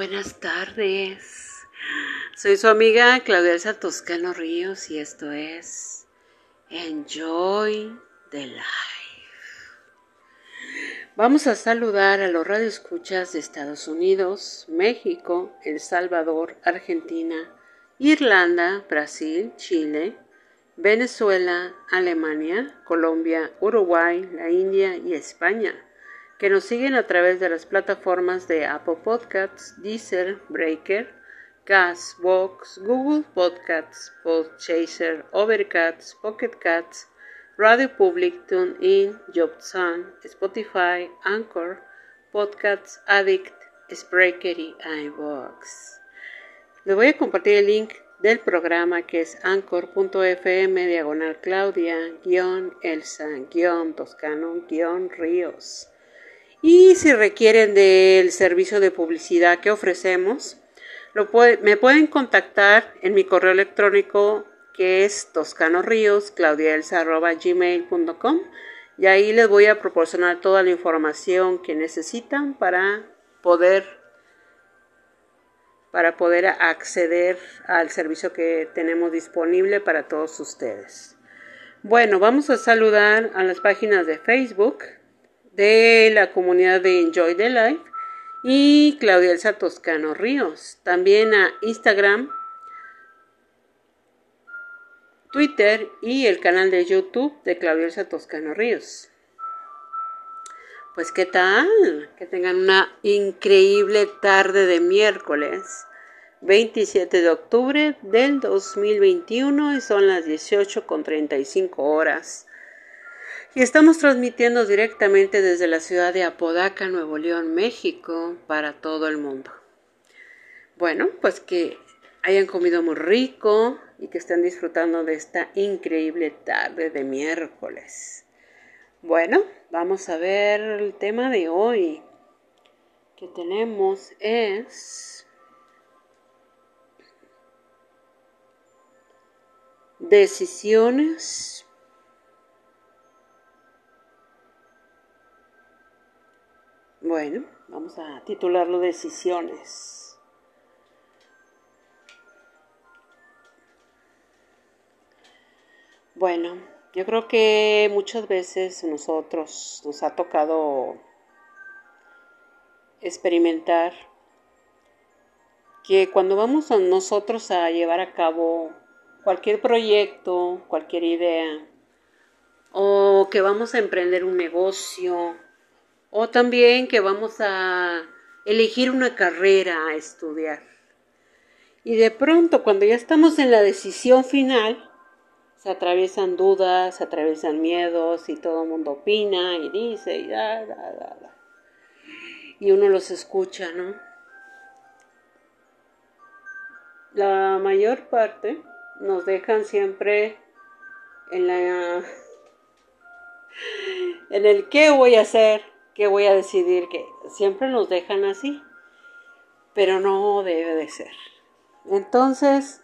buenas tardes. Soy su amiga Claudia Elsa Toscano Ríos y esto es Enjoy the Life. Vamos a saludar a los radioescuchas de Estados Unidos, México, El Salvador, Argentina, Irlanda, Brasil, Chile, Venezuela, Alemania, Colombia, Uruguay, la India y España que nos siguen a través de las plataformas de Apple Podcasts, Deezer, Breaker, Castbox, Google Podcasts, Podchaser, Overcast, Pocket Cats, Radio Public, TuneIn, JobSun, Spotify, Anchor, Podcasts Addict, Spreaker y iVoox. Les voy a compartir el link del programa que es anchor.fm diagonal Claudia guion Elsa guion Toscano guion Ríos. Y si requieren del servicio de publicidad que ofrecemos, me pueden contactar en mi correo electrónico que es toscanoríos.claudiaelsa.gmail.com y ahí les voy a proporcionar toda la información que necesitan para poder para poder acceder al servicio que tenemos disponible para todos ustedes. Bueno, vamos a saludar a las páginas de Facebook, de la comunidad de Enjoy the Life y Claudia Elsa Toscano Ríos. También a Instagram, Twitter y el canal de YouTube de Claudia Elsa Toscano Ríos. Pues qué tal, que tengan una increíble tarde de miércoles 27 de octubre del 2021 y son las 18 con 35 horas y estamos transmitiendo directamente desde la ciudad de Apodaca, Nuevo León, México, para todo el mundo. Bueno, pues que hayan comido muy rico y que estén disfrutando de esta increíble tarde de miércoles. Bueno, vamos a ver el tema de hoy que tenemos es decisiones Bueno, vamos a titularlo Decisiones. Bueno, yo creo que muchas veces nosotros nos ha tocado experimentar que cuando vamos a nosotros a llevar a cabo cualquier proyecto, cualquier idea, o que vamos a emprender un negocio, o también que vamos a elegir una carrera a estudiar. Y de pronto, cuando ya estamos en la decisión final, se atraviesan dudas, se atraviesan miedos y todo el mundo opina y dice y da, da, da, da. Y uno los escucha, ¿no? La mayor parte nos dejan siempre en la en el qué voy a hacer, ¿Qué voy a decidir? Que siempre nos dejan así, pero no debe de ser. Entonces,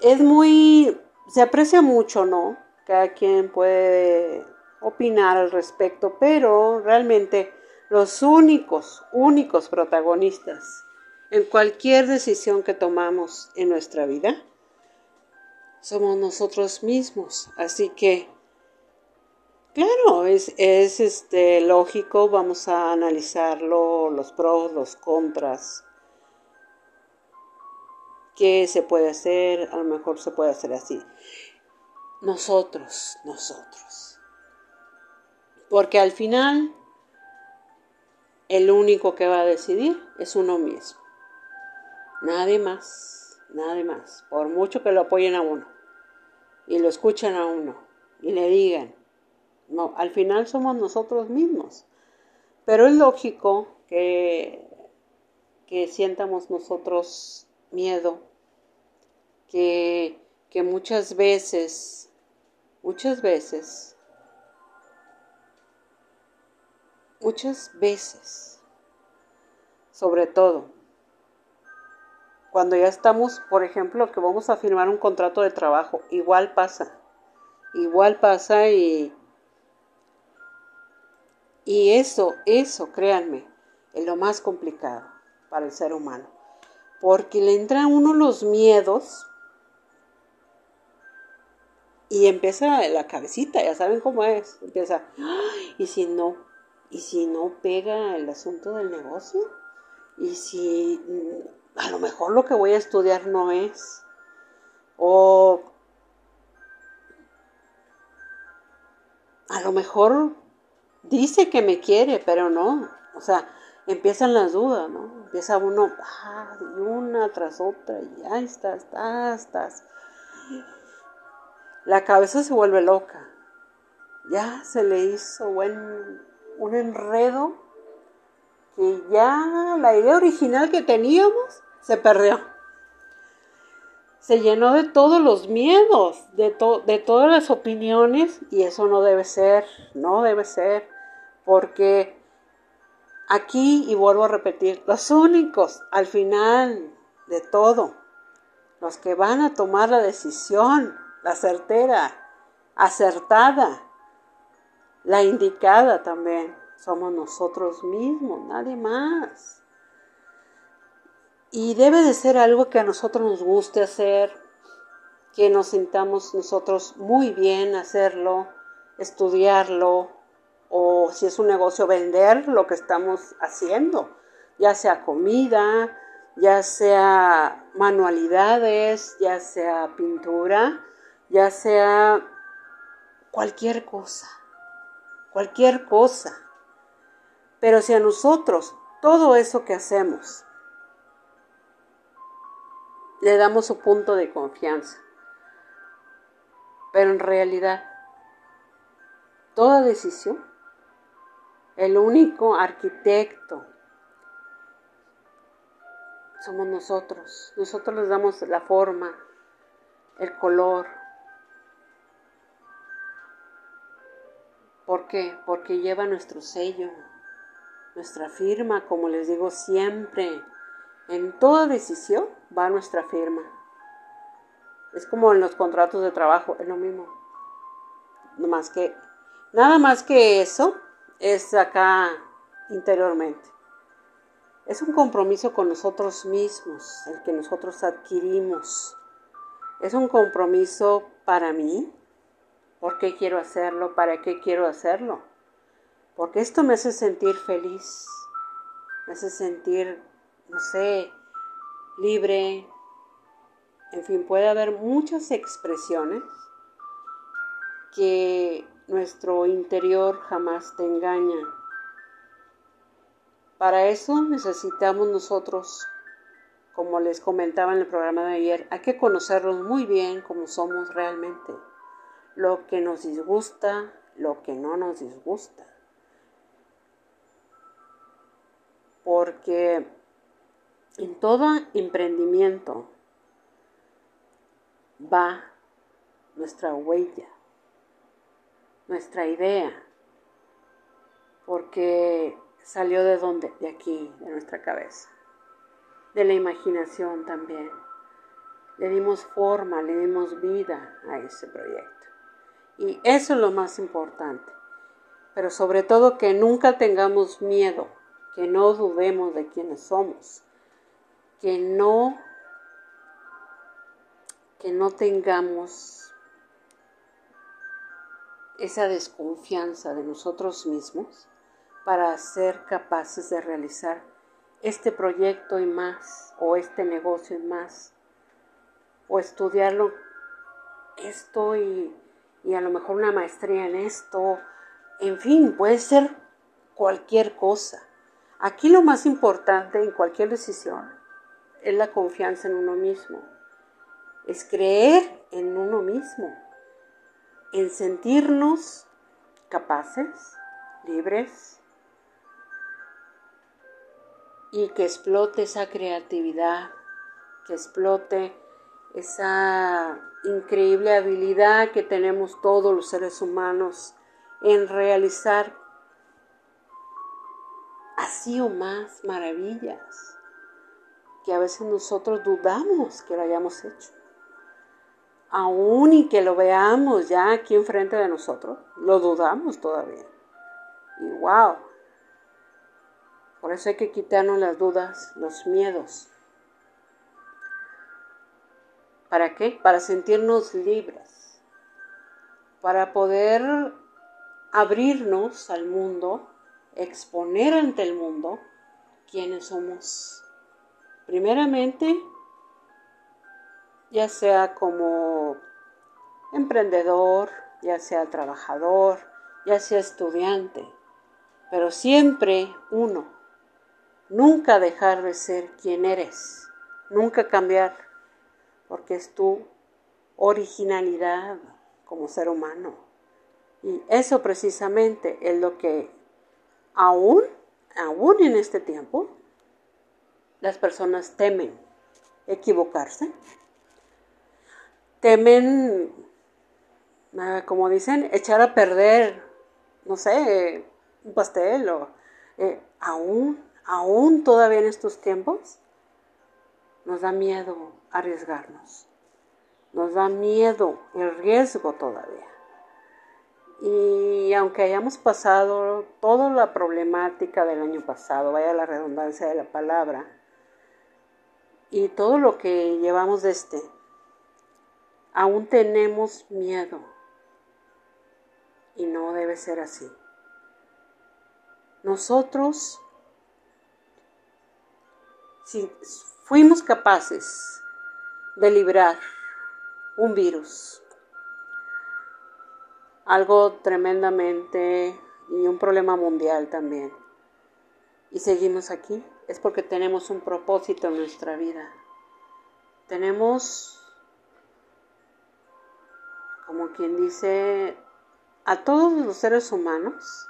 es muy, se aprecia mucho, ¿no? Cada quien puede opinar al respecto, pero realmente los únicos, únicos protagonistas en cualquier decisión que tomamos en nuestra vida somos nosotros mismos. Así que Claro, es, es este, lógico, vamos a analizarlo, los pros, los contras, qué se puede hacer, a lo mejor se puede hacer así. Nosotros, nosotros. Porque al final, el único que va a decidir es uno mismo. Nadie más, nadie más. Por mucho que lo apoyen a uno y lo escuchen a uno y le digan, no, al final somos nosotros mismos. Pero es lógico que, que sientamos nosotros miedo, que, que muchas veces, muchas veces, muchas veces, sobre todo, cuando ya estamos, por ejemplo, que vamos a firmar un contrato de trabajo, igual pasa, igual pasa y y eso, eso, créanme, es lo más complicado para el ser humano. Porque le entran uno los miedos y empieza la cabecita, ya saben cómo es. Empieza, ¿y si no? ¿Y si no pega el asunto del negocio? ¿Y si mm, a lo mejor lo que voy a estudiar no es? O a lo mejor dice que me quiere, pero no. O sea, empiezan las dudas, ¿no? Empieza uno, ah, una tras otra, y ya estás, estás, estás. La cabeza se vuelve loca. Ya se le hizo buen, un enredo que ya la idea original que teníamos se perdió. Se llenó de todos los miedos, de, de todas las opiniones y eso no debe ser, no debe ser, porque aquí, y vuelvo a repetir, los únicos al final de todo, los que van a tomar la decisión la certera, acertada, la indicada también. Somos nosotros mismos, nadie más. Y debe de ser algo que a nosotros nos guste hacer, que nos sintamos nosotros muy bien hacerlo, estudiarlo, o si es un negocio, vender lo que estamos haciendo, ya sea comida, ya sea manualidades, ya sea pintura, ya sea cualquier cosa, cualquier cosa. Pero si a nosotros todo eso que hacemos le damos su punto de confianza, pero en realidad toda decisión, el único arquitecto somos nosotros. Nosotros les damos la forma, el color, ¿Por qué? Porque lleva nuestro sello, nuestra firma, como les digo siempre. En toda decisión va nuestra firma. Es como en los contratos de trabajo, es lo mismo. No más que, nada más que eso es acá interiormente. Es un compromiso con nosotros mismos, el que nosotros adquirimos. Es un compromiso para mí, ¿Por qué quiero hacerlo? ¿Para qué quiero hacerlo? Porque esto me hace sentir feliz, me hace sentir, no sé, libre. En fin, puede haber muchas expresiones que nuestro interior jamás te engaña. Para eso necesitamos nosotros, como les comentaba en el programa de ayer, hay que conocernos muy bien como somos realmente lo que nos disgusta, lo que no nos disgusta. Porque en todo emprendimiento va nuestra huella, nuestra idea, porque salió de donde, de aquí, de nuestra cabeza, de la imaginación también. Le dimos forma, le dimos vida a ese proyecto. Y eso es lo más importante. Pero sobre todo que nunca tengamos miedo, que no dudemos de quiénes somos, que no que no tengamos esa desconfianza de nosotros mismos para ser capaces de realizar este proyecto y más, o este negocio y más, o estudiarlo esto y y a lo mejor una maestría en esto, en fin, puede ser cualquier cosa. Aquí lo más importante en cualquier decisión es la confianza en uno mismo, es creer en uno mismo, en sentirnos capaces, libres y que explote esa creatividad, que explote esa increíble habilidad que tenemos todos los seres humanos en realizar así o más maravillas que a veces nosotros dudamos que lo hayamos hecho. Aún y que lo veamos ya aquí enfrente de nosotros, lo dudamos todavía. Y wow, Por eso hay que quitarnos las dudas, los miedos. ¿Para qué? Para sentirnos libres, para poder abrirnos al mundo, exponer ante el mundo quiénes somos. Primeramente, ya sea como emprendedor, ya sea trabajador, ya sea estudiante, pero siempre uno. Nunca dejar de ser quien eres, nunca cambiar, porque es tu originalidad como ser humano. Y eso precisamente es lo que aún, aún en este tiempo, las personas temen equivocarse, temen, ah, como dicen, echar a perder, no sé, un pastel o eh, aún, aún todavía en estos tiempos, nos da miedo arriesgarnos, nos da miedo el riesgo todavía. Y aunque hayamos pasado toda la problemática del año pasado, vaya la redundancia de la palabra, y todo lo que llevamos de este, aún tenemos miedo. Y no debe ser así. Nosotros, si fuimos capaces de librar un virus, algo tremendamente y un problema mundial también, y seguimos aquí, es porque tenemos un propósito en nuestra vida. Tenemos como quien dice, a todos los seres humanos,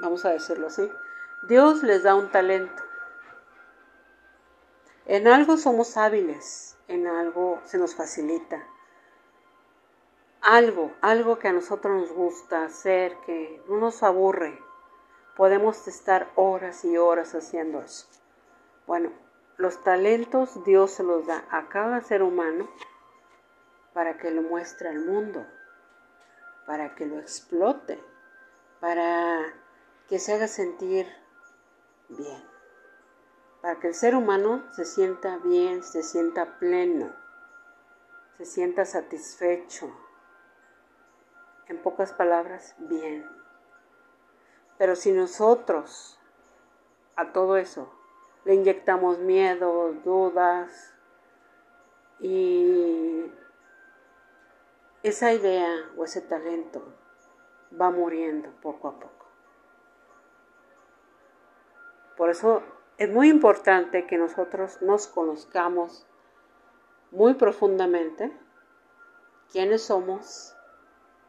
vamos a decirlo así, Dios les da un talento. En algo somos hábiles, en algo se nos facilita. Algo, algo que a nosotros nos gusta hacer, que no nos aburre. Podemos estar horas y horas haciendo eso. Bueno, los talentos Dios se los da a cada ser humano para que lo muestre al mundo, para que lo explote, para que se haga sentir bien, para que el ser humano se sienta bien, se sienta pleno, se sienta satisfecho. En pocas palabras, bien. Pero si nosotros a todo eso le inyectamos miedo, dudas y esa idea o ese talento va muriendo poco a poco. Por eso es muy importante que nosotros nos conozcamos muy profundamente quiénes somos,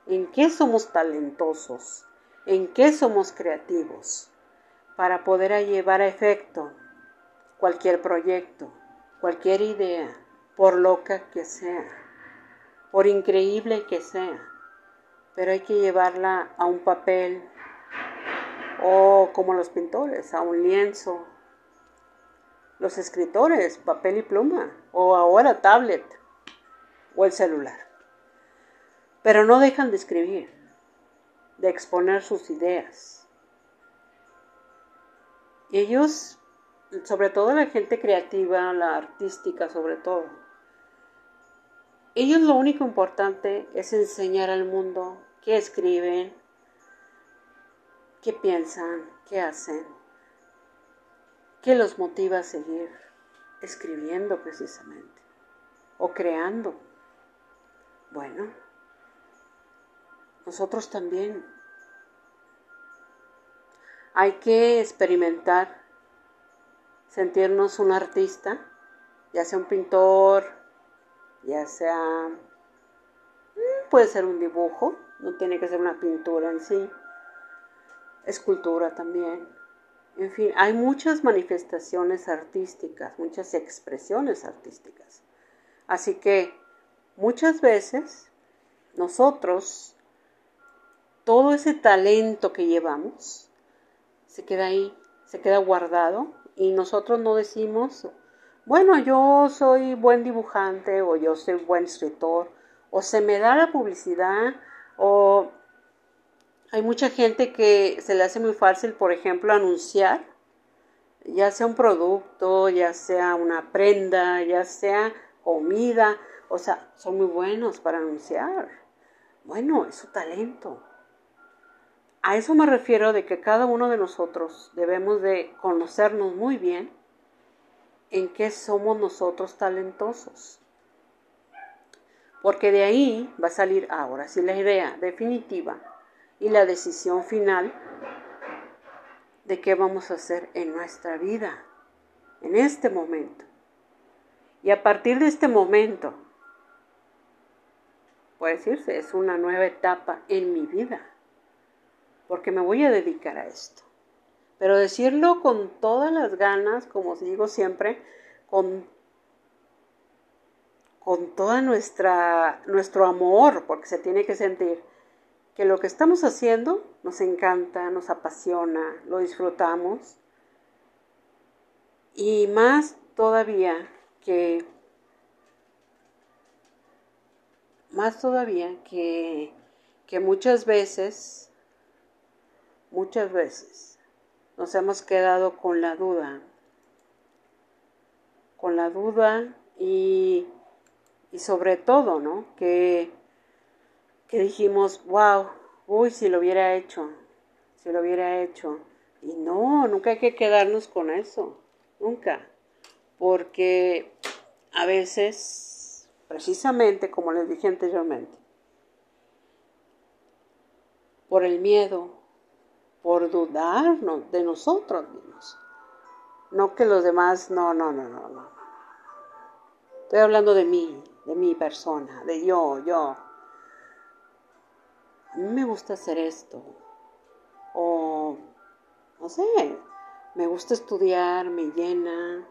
en qué somos talentosos, en qué somos creativos, para poder llevar a efecto cualquier proyecto, cualquier idea, por loca que sea, por increíble que sea, pero hay que llevarla a un papel o como los pintores, a un lienzo, los escritores, papel y pluma, o ahora tablet o el celular. Pero no dejan de escribir, de exponer sus ideas. Ellos sobre todo la gente creativa, la artística sobre todo. Ellos lo único importante es enseñar al mundo qué escriben, qué piensan, qué hacen, qué los motiva a seguir escribiendo precisamente o creando. Bueno, nosotros también hay que experimentar sentirnos un artista, ya sea un pintor, ya sea, mm, puede ser un dibujo, no tiene que ser una pintura en sí, escultura también. En fin, hay muchas manifestaciones artísticas, muchas expresiones artísticas. Así que muchas veces nosotros, todo ese talento que llevamos, se queda ahí, se queda guardado y nosotros no decimos, bueno, yo soy buen dibujante o yo soy buen escritor o se me da la publicidad o Hay mucha gente que se le hace muy fácil, por ejemplo, anunciar, ya sea un producto, ya sea una prenda, ya sea comida, o sea, son muy buenos para anunciar. Bueno, es su talento. A eso me refiero de que cada uno de nosotros debemos de conocernos muy bien en qué somos nosotros talentosos. Porque de ahí va a salir ahora sí la idea definitiva y la decisión final de qué vamos a hacer en nuestra vida, en este momento. Y a partir de este momento, puede decirse, es una nueva etapa en mi vida, porque me voy a dedicar a esto. Pero decirlo con todas las ganas, como digo siempre, con, con nuestra nuestro amor, porque se tiene que sentir que lo que estamos haciendo nos encanta, nos apasiona, lo disfrutamos. Y más todavía que, más todavía que, que muchas veces, muchas veces nos hemos quedado con la duda, con la duda y, y sobre todo, ¿no? Que que dijimos, wow, uy, si lo hubiera hecho, si lo hubiera hecho. Y no, nunca hay que quedarnos con eso, nunca. Porque a veces, precisamente como les dije anteriormente, por el miedo, por dudarnos de nosotros mismos. No que los demás, no, no, no, no, no. Estoy hablando de mí, de mi persona, de yo, yo a mí me gusta hacer esto. O, no sé, me gusta estudiar, me llena,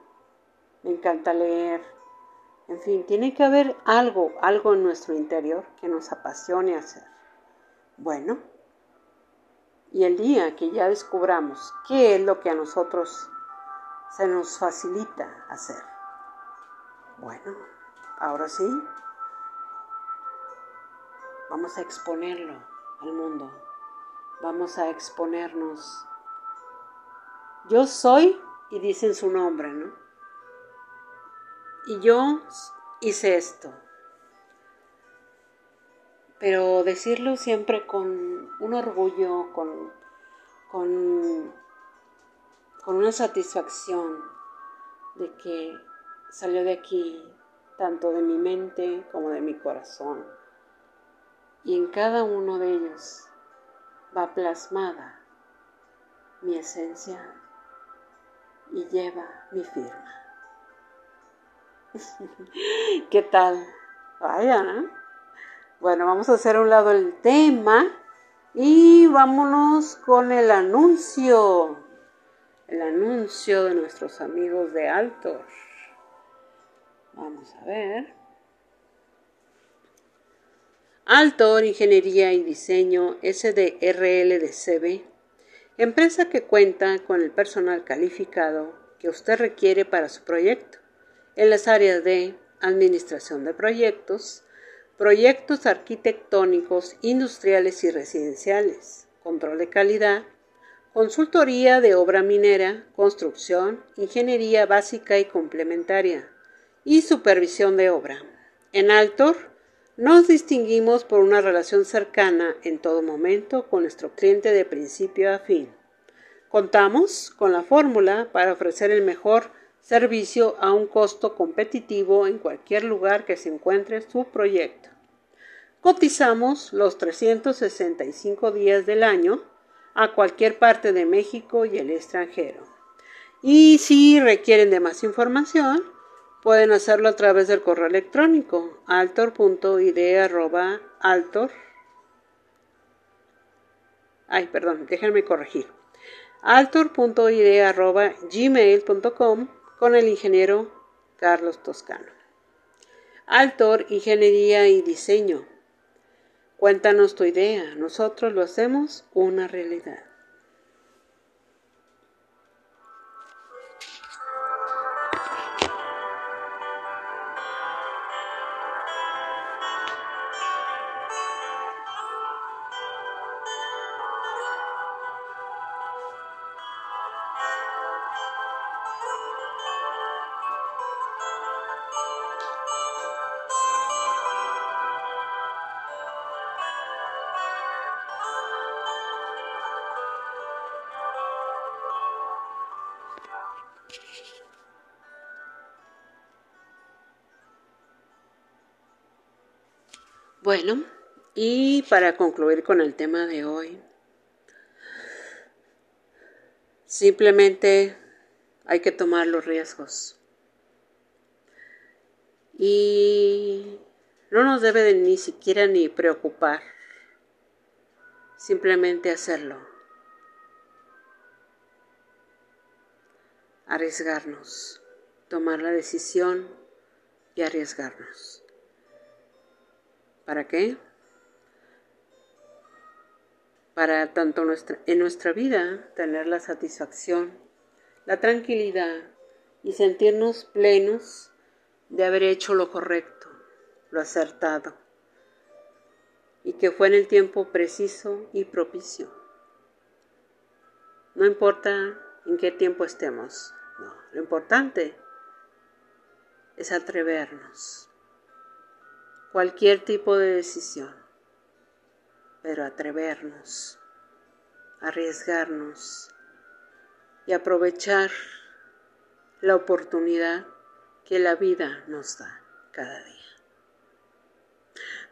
me encanta leer. En fin, tiene que haber algo, algo en nuestro interior que nos apasione hacer. Bueno, y el día que ya descubramos qué es lo que a nosotros se nos facilita hacer. Bueno, ahora sí, vamos a exponerlo al mundo. Vamos a exponernos. Yo soy y dicen su nombre, ¿no? Y yo hice esto. Pero decirlo siempre con un orgullo, con, con, con una satisfacción de que salió de aquí tanto de mi mente como de mi corazón y en cada uno de ellos va plasmada mi esencia y lleva mi firma. ¿Qué tal? Vaya, ¿no? Bueno, vamos a hacer a un lado el tema y vámonos con el anuncio. El anuncio de nuestros amigos de Altor. Vamos a ver. Altor Ingeniería y Diseño SDRL de CB, empresa que cuenta con el personal calificado que usted requiere para su proyecto en las áreas de administración de proyectos, proyectos arquitectónicos, industriales y residenciales, control de calidad, consultoría de obra minera, construcción, ingeniería básica y complementaria y supervisión de obra. En Altor nos distinguimos por una relación cercana en todo momento con nuestro cliente de principio a fin. Contamos con la fórmula para ofrecer el mejor servicio a un costo competitivo en cualquier lugar que se encuentre su proyecto. Cotizamos los 365 días del año a cualquier parte de México y el extranjero. Y si requieren de más información, Pueden hacerlo a través del correo electrónico altor.ide.altor. Ay, perdón, déjenme corregir. altor.ide.gmail.com con el ingeniero Carlos Toscano. Altor, Ingeniería y Diseño. Cuéntanos tu idea, nosotros lo hacemos una realidad. Bueno, y para concluir con el tema de hoy, simplemente hay que tomar los riesgos. Y no nos debe ni siquiera ni preocupar, simplemente hacerlo. Arriesgarnos, tomar la decisión y arriesgarnos. ¿Para qué? Para tanto nuestra, en nuestra vida tener la satisfacción, la tranquilidad y sentirnos plenos de haber hecho lo correcto, lo acertado, y que fue en el tiempo preciso y propicio. No importa en qué tiempo estemos, lo importante es atrevernos cualquier tipo de decisión, pero atrevernos, arriesgarnos y aprovechar la oportunidad que la vida nos da cada día.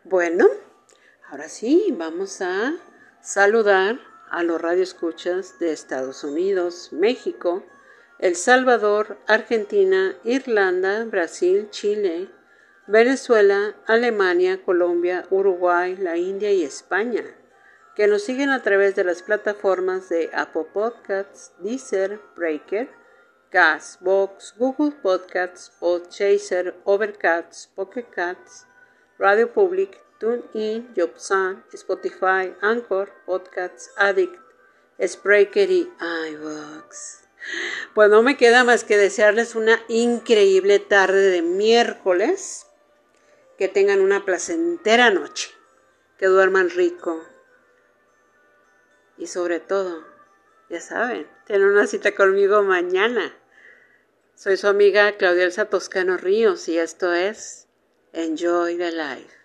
Bueno, ahora sí, vamos a saludar a los radioescuchas de Estados Unidos, México, El Salvador, Argentina, Irlanda, Brasil, Chile, Venezuela, Alemania, Colombia, Uruguay, la India y España, que nos siguen a través de las plataformas de Apple Podcasts, Deezer, Breaker, Box, Google Podcasts, Podchaser, Overcast, Pocket Cats, Radio Public, TuneIn, Jobsan, Spotify, Anchor, Podcasts, Addict, Spreaker y iVoox. Pues no me queda más que desearles una increíble tarde de miércoles que tengan una placentera noche, que duerman rico y sobre todo, ya saben, tienen una cita conmigo mañana. Soy su amiga Claudia Elsa Toscano Ríos y esto es Enjoy the Life.